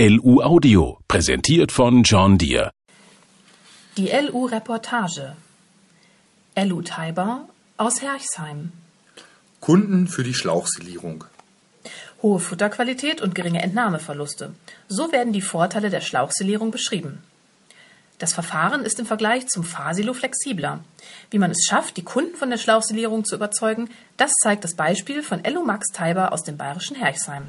LU Audio, präsentiert von John Deere. Die LU Reportage. LU Taiber aus Herchsheim. Kunden für die Schlauchsilierung. Hohe Futterqualität und geringe Entnahmeverluste. So werden die Vorteile der Schlauchsilierung beschrieben. Das Verfahren ist im Vergleich zum Fahrsilo flexibler. Wie man es schafft, die Kunden von der Schlauchsilierung zu überzeugen, das zeigt das Beispiel von LU Max Taiber aus dem bayerischen Herchsheim.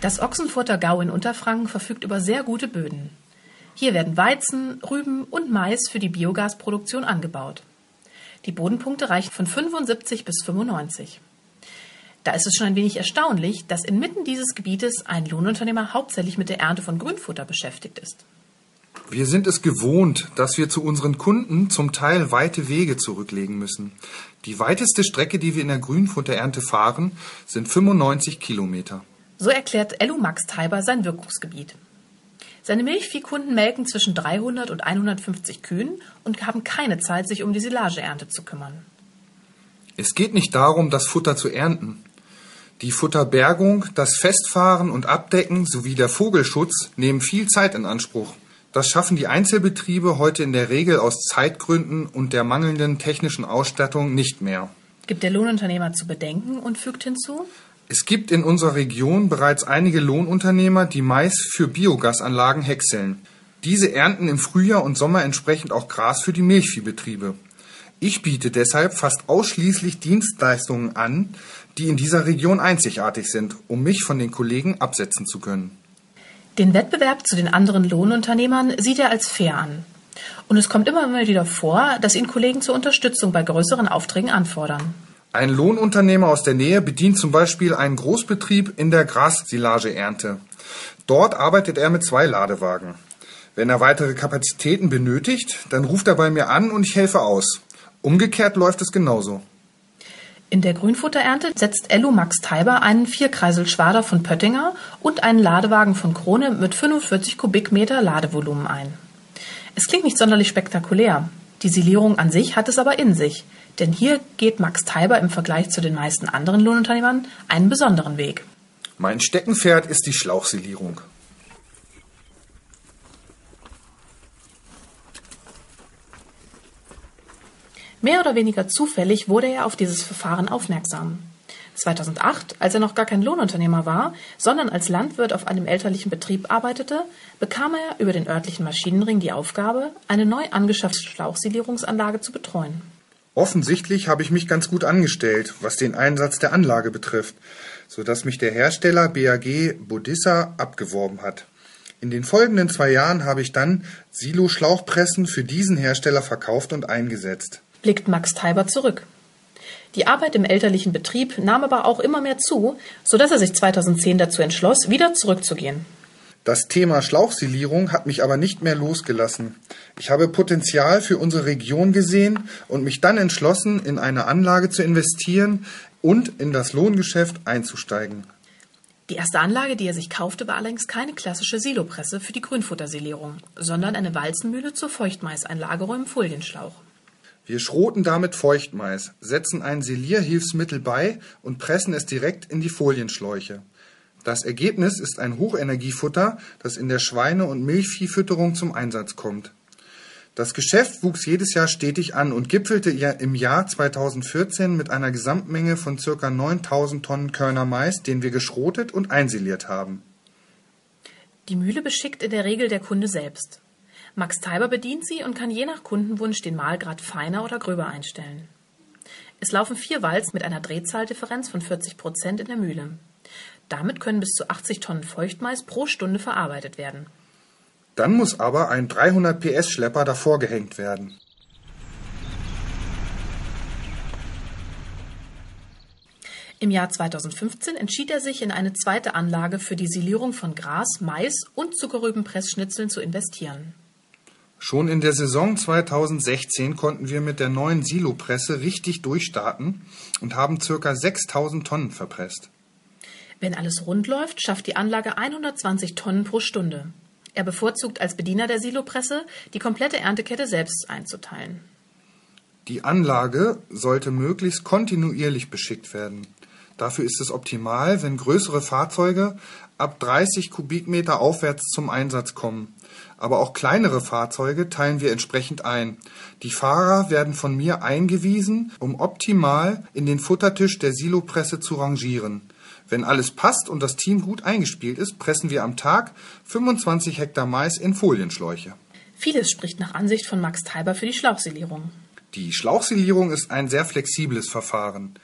Das Ochsenfurter Gau in Unterfranken verfügt über sehr gute Böden. Hier werden Weizen, Rüben und Mais für die Biogasproduktion angebaut. Die Bodenpunkte reichen von 75 bis 95. Da ist es schon ein wenig erstaunlich, dass inmitten dieses Gebietes ein Lohnunternehmer hauptsächlich mit der Ernte von Grünfutter beschäftigt ist. Wir sind es gewohnt, dass wir zu unseren Kunden zum Teil weite Wege zurücklegen müssen. Die weiteste Strecke, die wir in der Grünfutterernte fahren, sind 95 Kilometer. So erklärt Ellu Max Taiber sein Wirkungsgebiet. Seine Milchviehkunden melken zwischen 300 und 150 Kühen und haben keine Zeit, sich um die Silageernte zu kümmern. Es geht nicht darum, das Futter zu ernten. Die Futterbergung, das Festfahren und Abdecken sowie der Vogelschutz nehmen viel Zeit in Anspruch. Das schaffen die Einzelbetriebe heute in der Regel aus Zeitgründen und der mangelnden technischen Ausstattung nicht mehr. Gibt der Lohnunternehmer zu bedenken und fügt hinzu, es gibt in unserer Region bereits einige Lohnunternehmer, die Mais für Biogasanlagen häckseln. Diese ernten im Frühjahr und Sommer entsprechend auch Gras für die Milchviehbetriebe. Ich biete deshalb fast ausschließlich Dienstleistungen an, die in dieser Region einzigartig sind, um mich von den Kollegen absetzen zu können. Den Wettbewerb zu den anderen Lohnunternehmern sieht er als fair an. Und es kommt immer wieder vor, dass ihn Kollegen zur Unterstützung bei größeren Aufträgen anfordern. Ein Lohnunternehmer aus der Nähe bedient zum Beispiel einen Großbetrieb in der Grassilageernte. Dort arbeitet er mit zwei Ladewagen. Wenn er weitere Kapazitäten benötigt, dann ruft er bei mir an und ich helfe aus. Umgekehrt läuft es genauso. In der Grünfutterernte setzt Ello Max Taiber einen Vierkreisel-Schwader von Pöttinger und einen Ladewagen von Krone mit 45 Kubikmeter Ladevolumen ein. Es klingt nicht sonderlich spektakulär. Die Silierung an sich hat es aber in sich. Denn hier geht Max Taiber im Vergleich zu den meisten anderen Lohnunternehmern einen besonderen Weg. Mein Steckenpferd ist die Schlauchsilierung. Mehr oder weniger zufällig wurde er auf dieses Verfahren aufmerksam. 2008, als er noch gar kein Lohnunternehmer war, sondern als Landwirt auf einem elterlichen Betrieb arbeitete, bekam er über den örtlichen Maschinenring die Aufgabe, eine neu angeschaffte Schlauchsilierungsanlage zu betreuen. Offensichtlich habe ich mich ganz gut angestellt, was den Einsatz der Anlage betrifft, so dass mich der Hersteller BAG Bodissa abgeworben hat. In den folgenden zwei Jahren habe ich dann Silo-Schlauchpressen für diesen Hersteller verkauft und eingesetzt. Blickt Max Taiber zurück. Die Arbeit im elterlichen Betrieb nahm aber auch immer mehr zu, so dass er sich 2010 dazu entschloss, wieder zurückzugehen. Das Thema Schlauchsilierung hat mich aber nicht mehr losgelassen. Ich habe Potenzial für unsere Region gesehen und mich dann entschlossen, in eine Anlage zu investieren und in das Lohngeschäft einzusteigen. Die erste Anlage, die er sich kaufte, war allerdings keine klassische Silopresse für die Grünfuttersilierung, sondern eine Walzenmühle zur Feuchtmaiseinlagerung im Folienschlauch. Wir schroten damit Feuchtmais, setzen ein Silierhilfsmittel bei und pressen es direkt in die Folienschläuche. Das Ergebnis ist ein Hochenergiefutter, das in der Schweine- und Milchviehfütterung zum Einsatz kommt. Das Geschäft wuchs jedes Jahr stetig an und gipfelte im Jahr 2014 mit einer Gesamtmenge von ca. 9000 Tonnen Körner Mais, den wir geschrotet und einsiliert haben. Die Mühle beschickt in der Regel der Kunde selbst. Max Taiber bedient sie und kann je nach Kundenwunsch den Mahlgrad feiner oder gröber einstellen. Es laufen vier Walz mit einer Drehzahldifferenz von 40 Prozent in der Mühle. Damit können bis zu 80 Tonnen Feuchtmais pro Stunde verarbeitet werden. Dann muss aber ein 300 PS Schlepper davor gehängt werden. Im Jahr 2015 entschied er sich, in eine zweite Anlage für die Silierung von Gras, Mais und Zuckerrübenpressschnitzeln zu investieren. Schon in der Saison 2016 konnten wir mit der neuen Silopresse richtig durchstarten und haben ca. 6000 Tonnen verpresst. Wenn alles rund läuft, schafft die Anlage 120 Tonnen pro Stunde. Er bevorzugt als Bediener der Silopresse, die komplette Erntekette selbst einzuteilen. Die Anlage sollte möglichst kontinuierlich beschickt werden. Dafür ist es optimal, wenn größere Fahrzeuge ab 30 Kubikmeter aufwärts zum Einsatz kommen. Aber auch kleinere Fahrzeuge teilen wir entsprechend ein. Die Fahrer werden von mir eingewiesen, um optimal in den Futtertisch der Silopresse zu rangieren. Wenn alles passt und das Team gut eingespielt ist, pressen wir am Tag 25 Hektar Mais in Folienschläuche. Vieles spricht nach Ansicht von Max Teiber für die Schlauchsilierung. Die Schlauchsilierung ist ein sehr flexibles Verfahren.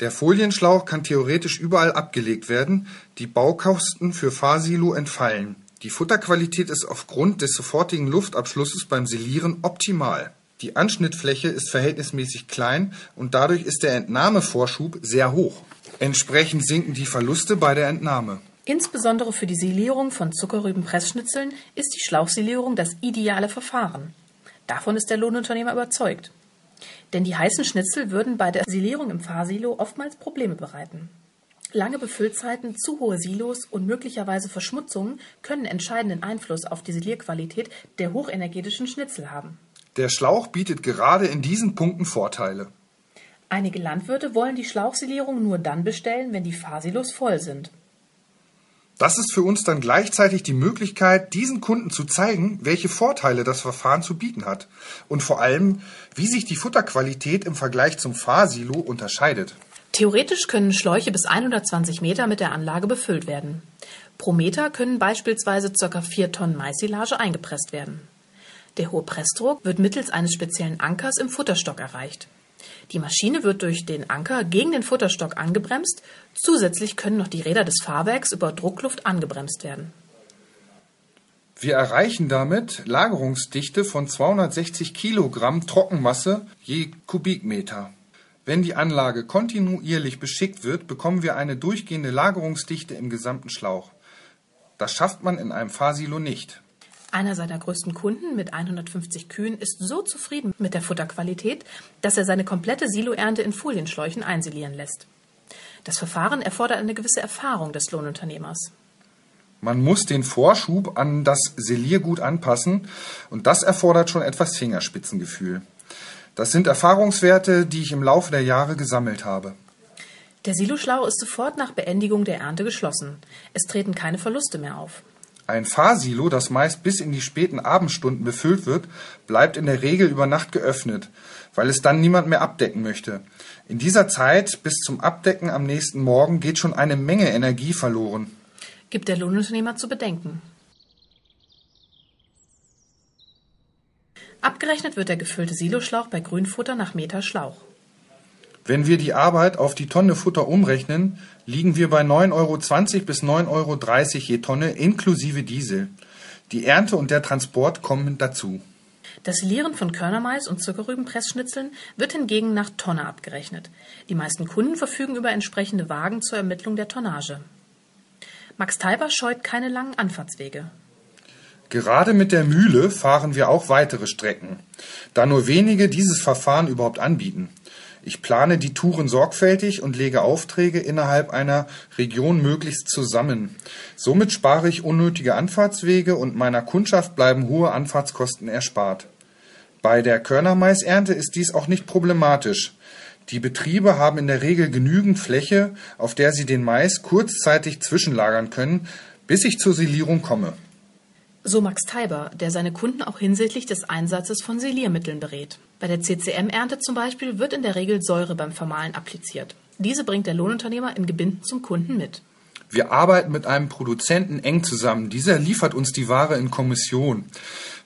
Der Folienschlauch kann theoretisch überall abgelegt werden, die Baukosten für Fahrsilo entfallen. Die Futterqualität ist aufgrund des sofortigen Luftabschlusses beim Silieren optimal. Die Anschnittfläche ist verhältnismäßig klein und dadurch ist der Entnahmevorschub sehr hoch. Entsprechend sinken die Verluste bei der Entnahme. Insbesondere für die Silierung von Zuckerrübenpressschnitzeln ist die Schlauchsilierung das ideale Verfahren. Davon ist der Lohnunternehmer überzeugt. Denn die heißen Schnitzel würden bei der Silierung im Fahrsilo oftmals Probleme bereiten. Lange Befüllzeiten, zu hohe Silos und möglicherweise Verschmutzungen können entscheidenden Einfluss auf die Silierqualität der hochenergetischen Schnitzel haben. Der Schlauch bietet gerade in diesen Punkten Vorteile. Einige Landwirte wollen die Schlauchsilierung nur dann bestellen, wenn die Fahrsilos voll sind. Das ist für uns dann gleichzeitig die Möglichkeit, diesen Kunden zu zeigen, welche Vorteile das Verfahren zu bieten hat und vor allem, wie sich die Futterqualität im Vergleich zum Fahrsilo unterscheidet. Theoretisch können Schläuche bis 120 Meter mit der Anlage befüllt werden. Pro Meter können beispielsweise ca. 4 Tonnen Maissilage eingepresst werden. Der hohe Pressdruck wird mittels eines speziellen Ankers im Futterstock erreicht. Die Maschine wird durch den Anker gegen den Futterstock angebremst, zusätzlich können noch die Räder des Fahrwerks über Druckluft angebremst werden. Wir erreichen damit Lagerungsdichte von 260 Kilogramm Trockenmasse je Kubikmeter. Wenn die Anlage kontinuierlich beschickt wird, bekommen wir eine durchgehende Lagerungsdichte im gesamten Schlauch. Das schafft man in einem Fahrsilo nicht. Einer seiner größten Kunden mit 150 Kühen ist so zufrieden mit der Futterqualität, dass er seine komplette Siloernte in Folienschläuchen einsilieren lässt. Das Verfahren erfordert eine gewisse Erfahrung des Lohnunternehmers. Man muss den Vorschub an das Siliergut anpassen und das erfordert schon etwas Fingerspitzengefühl. Das sind Erfahrungswerte, die ich im Laufe der Jahre gesammelt habe. Der Siloschlauch ist sofort nach Beendigung der Ernte geschlossen. Es treten keine Verluste mehr auf. Ein Fahrsilo, das meist bis in die späten Abendstunden befüllt wird, bleibt in der Regel über Nacht geöffnet, weil es dann niemand mehr abdecken möchte. In dieser Zeit bis zum Abdecken am nächsten Morgen geht schon eine Menge Energie verloren. Gibt der Lohnunternehmer zu bedenken. Abgerechnet wird der gefüllte Siloschlauch bei Grünfutter nach Meter Schlauch. Wenn wir die Arbeit auf die Tonne Futter umrechnen, liegen wir bei 9,20 Euro bis 9,30 Euro je Tonne inklusive Diesel. Die Ernte und der Transport kommen dazu. Das Lieren von Körnermais und Zuckerrübenpressschnitzeln wird hingegen nach Tonne abgerechnet. Die meisten Kunden verfügen über entsprechende Wagen zur Ermittlung der Tonnage. Max Teiber scheut keine langen Anfahrtswege. Gerade mit der Mühle fahren wir auch weitere Strecken, da nur wenige dieses Verfahren überhaupt anbieten. Ich plane die Touren sorgfältig und lege Aufträge innerhalb einer Region möglichst zusammen. Somit spare ich unnötige Anfahrtswege und meiner Kundschaft bleiben hohe Anfahrtskosten erspart. Bei der Körnermaisernte ist dies auch nicht problematisch. Die Betriebe haben in der Regel genügend Fläche, auf der sie den Mais kurzzeitig zwischenlagern können, bis ich zur Silierung komme. So Max Teiber, der seine Kunden auch hinsichtlich des Einsatzes von Siliermitteln berät. Bei der CCM-Ernte zum Beispiel wird in der Regel Säure beim Vermahlen appliziert. Diese bringt der Lohnunternehmer in Gebinden zum Kunden mit. Wir arbeiten mit einem Produzenten eng zusammen. Dieser liefert uns die Ware in Kommission.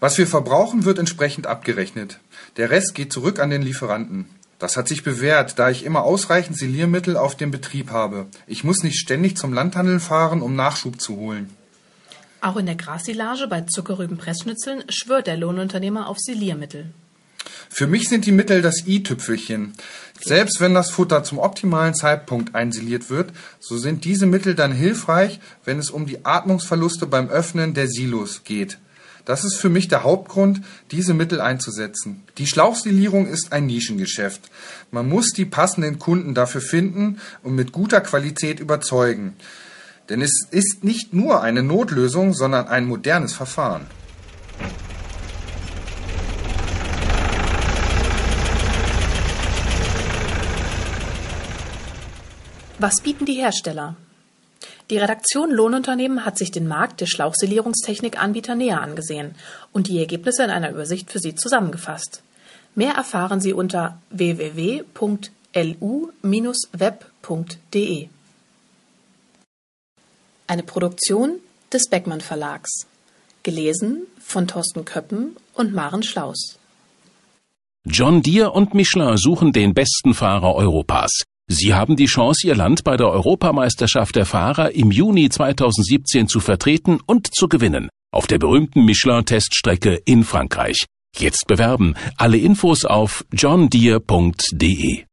Was wir verbrauchen, wird entsprechend abgerechnet. Der Rest geht zurück an den Lieferanten. Das hat sich bewährt, da ich immer ausreichend Siliermittel auf dem Betrieb habe. Ich muss nicht ständig zum Landhandel fahren, um Nachschub zu holen. Auch in der Grassilage bei Zuckerrübenpressschnitzeln schwört der Lohnunternehmer auf Siliermittel. Für mich sind die Mittel das i-Tüpfelchen. Selbst wenn das Futter zum optimalen Zeitpunkt einsiliert wird, so sind diese Mittel dann hilfreich, wenn es um die Atmungsverluste beim Öffnen der Silos geht. Das ist für mich der Hauptgrund, diese Mittel einzusetzen. Die Schlauchsilierung ist ein Nischengeschäft. Man muss die passenden Kunden dafür finden und mit guter Qualität überzeugen. Denn es ist nicht nur eine Notlösung, sondern ein modernes Verfahren. Was bieten die Hersteller? Die Redaktion Lohnunternehmen hat sich den Markt der Schlauchsilierungstechnik-Anbieter näher angesehen und die Ergebnisse in einer Übersicht für Sie zusammengefasst. Mehr erfahren Sie unter www.lu-web.de. Eine Produktion des Beckmann Verlags. Gelesen von Thorsten Köppen und Maren Schlaus. John Deere und Michelin suchen den besten Fahrer Europas. Sie haben die Chance, Ihr Land bei der Europameisterschaft der Fahrer im Juni 2017 zu vertreten und zu gewinnen. Auf der berühmten Michelin-Teststrecke in Frankreich. Jetzt bewerben. Alle Infos auf johndeere.de.